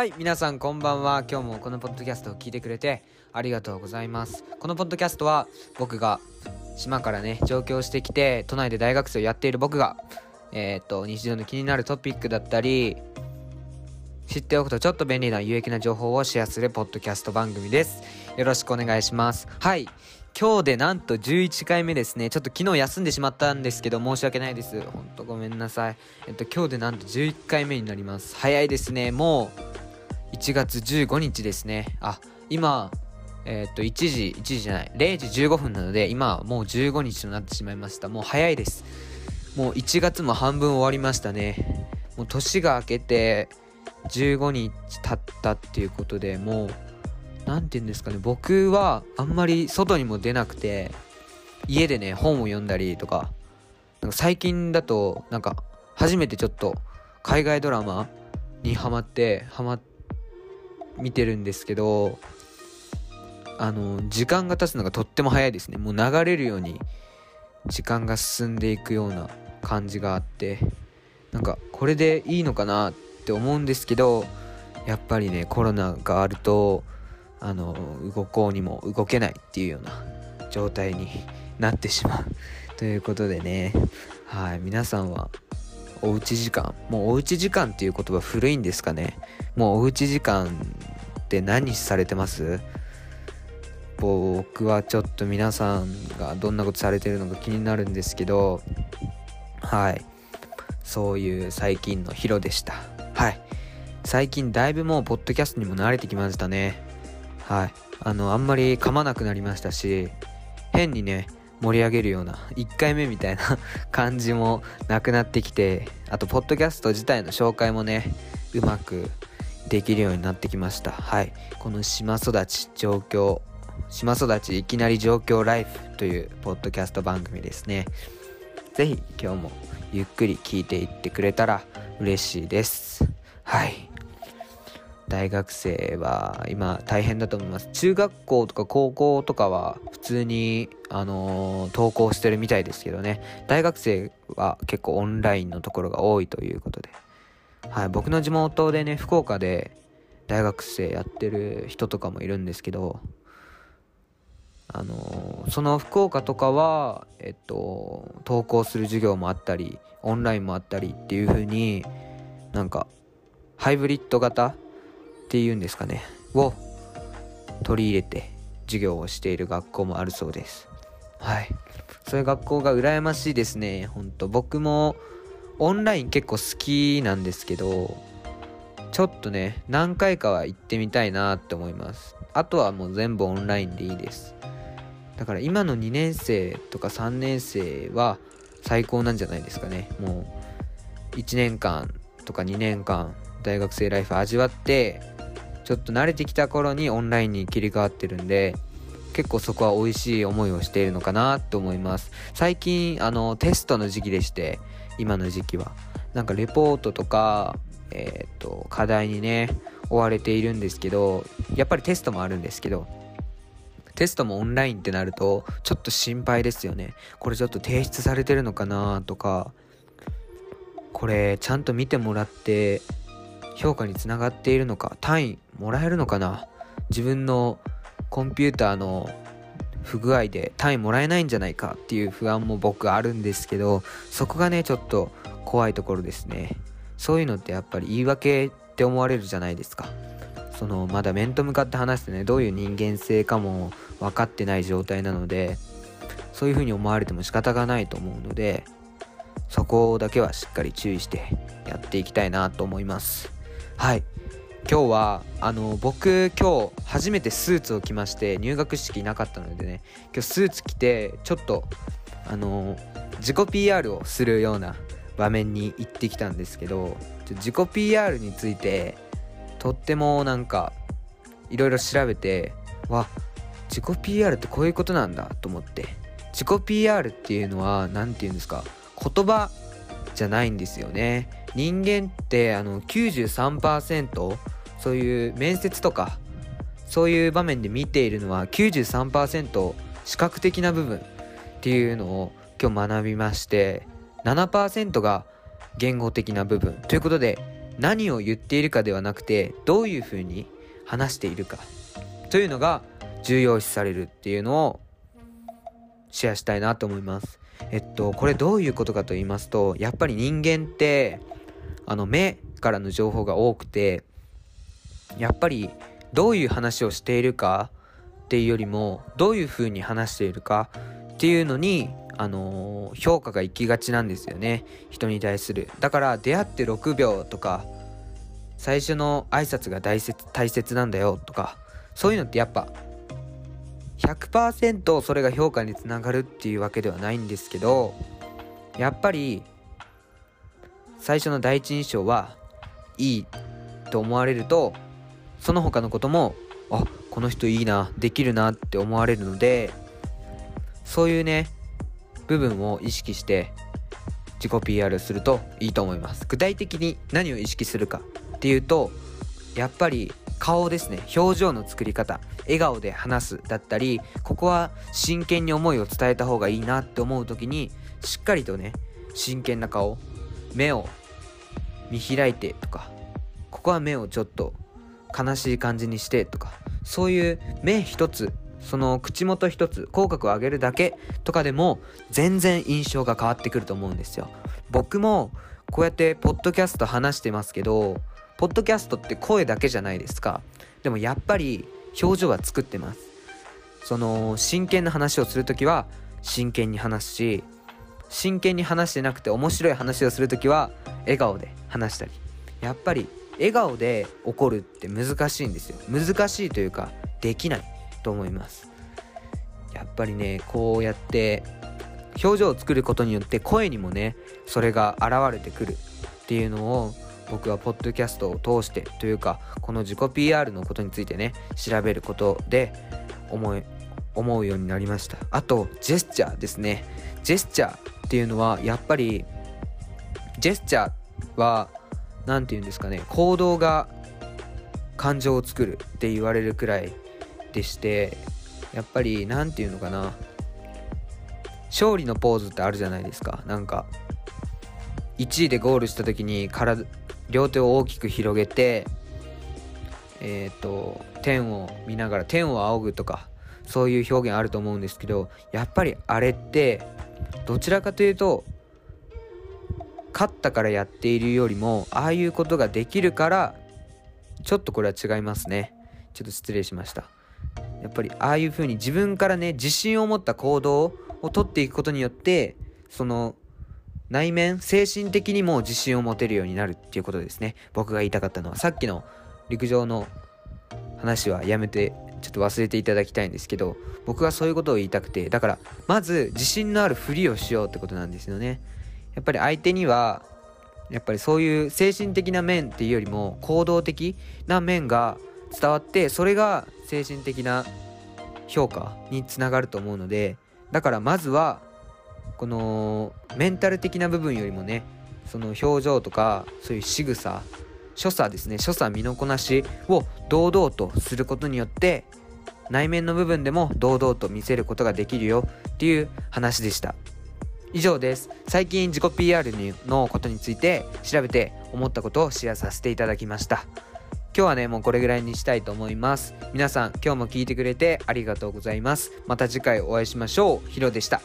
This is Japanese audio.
はい皆さんこんばんは今日もこのポッドキャストを聞いてくれてありがとうございますこのポッドキャストは僕が島からね上京してきて都内で大学生をやっている僕がえー、っと日常の気になるトピックだったり知っておくとちょっと便利な有益な情報をシェアするポッドキャスト番組ですよろしくお願いしますはい今日でなんと11回目ですね。ちょっと昨日休んでしまったんですけど、申し訳ないです。ほんとごめんなさい。えっと、今日でなんと11回目になります。早いですね。もう、1月15日ですね。あ、今、えっと、1時、1時じゃない、0時15分なので、今、もう15日となってしまいました。もう早いです。もう1月も半分終わりましたね。もう年が明けて、15日経ったっていうことでもう、何て言うんですかね僕はあんまり外にも出なくて家でね本を読んだりとかなんか最近だとなんか初めてちょっと海外ドラマにハマってハマって見てるんですけどあの時間が経つのがとっても早いですね。もう流れるように時間が進んでいくような感じがあってなんかこれでいいのかなって思うんですけどやっぱりねコロナがあるとあの動こうにも動けないっていうような状態になってしまう。ということでね。はい皆さんはおうち時間。もうおうち時間っていう言葉古いんですかね。もうおうち時間って何されてます？僕はちょっと皆さんがどんなことされてるのか気になるんですけど。はい。そういう最近のヒロでした。はい。最近だいぶもうポッドキャストにも慣れてきましたね。はい。あのあんまり噛まなくなりましたし変にね盛り上げるような1回目みたいな 感じもなくなってきてあとポッドキャスト自体の紹介もねうまくできるようになってきました。はい。この島育ち状況島育ちいきなり状況ライフというポッドキャスト番組ですね。是非今日もゆっくり聞いていってくれたら嬉しいです。はい。大学生は今大変だと思います。中学校とか高校とかは普通にあのー、登校してるみたいですけどね。大学生は結構オンラインのところが多いということで。はい僕の地元でね福岡で大学生やってる人とかもいるんですけどあのー、その福岡とかはえっと登校する授業もあったりオンラインもあったりっていう風になんかハイブリッド型っていうんですかね。を取り入れて授業をしている学校もあるそうです。はい。そういう学校が羨ましいですね。ほんと。僕もオンライン結構好きなんですけどちょっとね何回かは行ってみたいなって思います。あとはもう全部オンラインでいいです。だから今の2年生とか3年生は最高なんじゃないですかね。もう1年間とか2年間大学生ライフ味わってちょっと慣れてきた頃にオンラインに切り替わってるんで結構そこは美味しい思いをしているのかなと思います。最近あのテストの時期でして今の時期は。なんかレポートとかえっ、と課題にね追われているんですけどやっぱりテストもあるんですけどテストもオンラインってなるとちょっと心配ですよね。これちょっと提出されてるのかなとかこれちゃんと見てもらって評価につながっているのか単位もらえるのかな。自分のコンピューターの不具合で単位もらえないんじゃないかっていう不安も僕あるんですけどそこがねちょっと怖いところですね。そういうのってやっぱり言い訳って思われるじゃないですか。そのまだ面と向かって話してねどういう人間性かも分かってない状態なのでそういうふうに思われても仕方がないと思うのでそこだけはしっかり注意してやっていきたいなと思います。はい。今日はあの僕今日初めてスーツを着まして入学式なかったのでね今日スーツ着てちょっとあの自己 PR をするような場面に行ってきたんですけど自己 PR についてとってもなんかいろいろ調べてわ自己 PR ってこういうことなんだと思って自己 PR っていうのは何て言うんですか言葉じゃないんですよね。人間ってあの93%そういう面接とかそういう場面で見ているのは93%視覚的な部分っていうのを今日学びまして7%が言語的な部分ということで何を言っているかではなくてどういうふうに話しているかというのが重要視されるっていうのをシェアしたいなと思います。えっと、これどういうことかと言いますと、やっぱり人間って、あの、目からの情報が多くて、やっぱりどういう話をしているかっていうよりも、どういう風に話しているかっていうのに、あのー、評価が行きがちなんですよね。人に対する。だから、出会って6秒とか、最初の挨拶が大切大切なんだよとか、そういうのってやっぱ100%それが評価につながるっていうわけではないんですけどやっぱり最初の第一印象はいいと思われるとその他のこともあこの人いいなできるなって思われるのでそういうね部分を意識して自己 PR するといいと思います。具体的に何を意識するかっていうとやっぱり顔ですね。表情の作り方。笑顔で話すだったりここは真剣に思いを伝えた方がいいなって思う時にしっかりとね真剣な顔目を見開いてとかここは目をちょっと悲しい感じにしてとかそういう目一つその口元一つ口角を上げるだけとかでも全然印象が変わってくると思うんですよ。僕もこうやってポッドキャスト話してますけどポッドキャストって声だけじゃないですか。でもやっぱり表情は作ってます。その真剣な話をする時は真剣に話すし真剣に話してなくて面白い話をする時は笑顔で話したり。やっぱり笑顔で怒るって難しいんですよ。難しいというかできないと思います。やっぱりねこうやって表情を作ることによって声にもねそれが現れてくるっていうのを僕はポッドキャストを通してというかこの自己 PR のことについてね調べることで思い思うようになりました。あとジェスチャーですね。ジェスチャーっていうのはやっぱりジェスチャーは何て言うんですかね行動が感情を作るって言われるくらいでしてやっぱり何て言うのかな勝利のポーズってあるじゃないですか。なんか1位でゴールした時に体両手を大きく広げてえっ、ー、と天を見ながら天を仰ぐとかそういう表現あると思うんですけどやっぱりあれってどちらかというと勝ったからやっているよりもああいうことができるからちょっとこれは違いますねちょっと失礼しましたやっぱりああいう風に自分からね自信を持った行動をとっていくことによってその内面、精神的にも自信を持てるようになるっていうことですね。僕が言いたかったのは、さっきの陸上の話はやめて、ちょっと忘れていただきたいんですけど、僕がそういうことを言いたくて、だから、まず自信のあるふりをしようってことなんですよね。やっぱり相手には、やっぱりそういう精神的な面っていうよりも行動的な面が伝わってそれが精神的な評価につながると思うのでだからまずはこのメンタル的な部分よりもねその表情とかそういう仕草所作ですね所作身のこなしを堂々とすることによって内面の部分でも堂々と見せることができるよっていう話でした。以上です。最近自己 PR のことについて調べて思ったことをシェアさせていただきました。今日はねもうこれぐらいにしたいと思います。皆さん今日も聞いてくれてありがとうございます。また次回お会いしましょう。ヒロでした。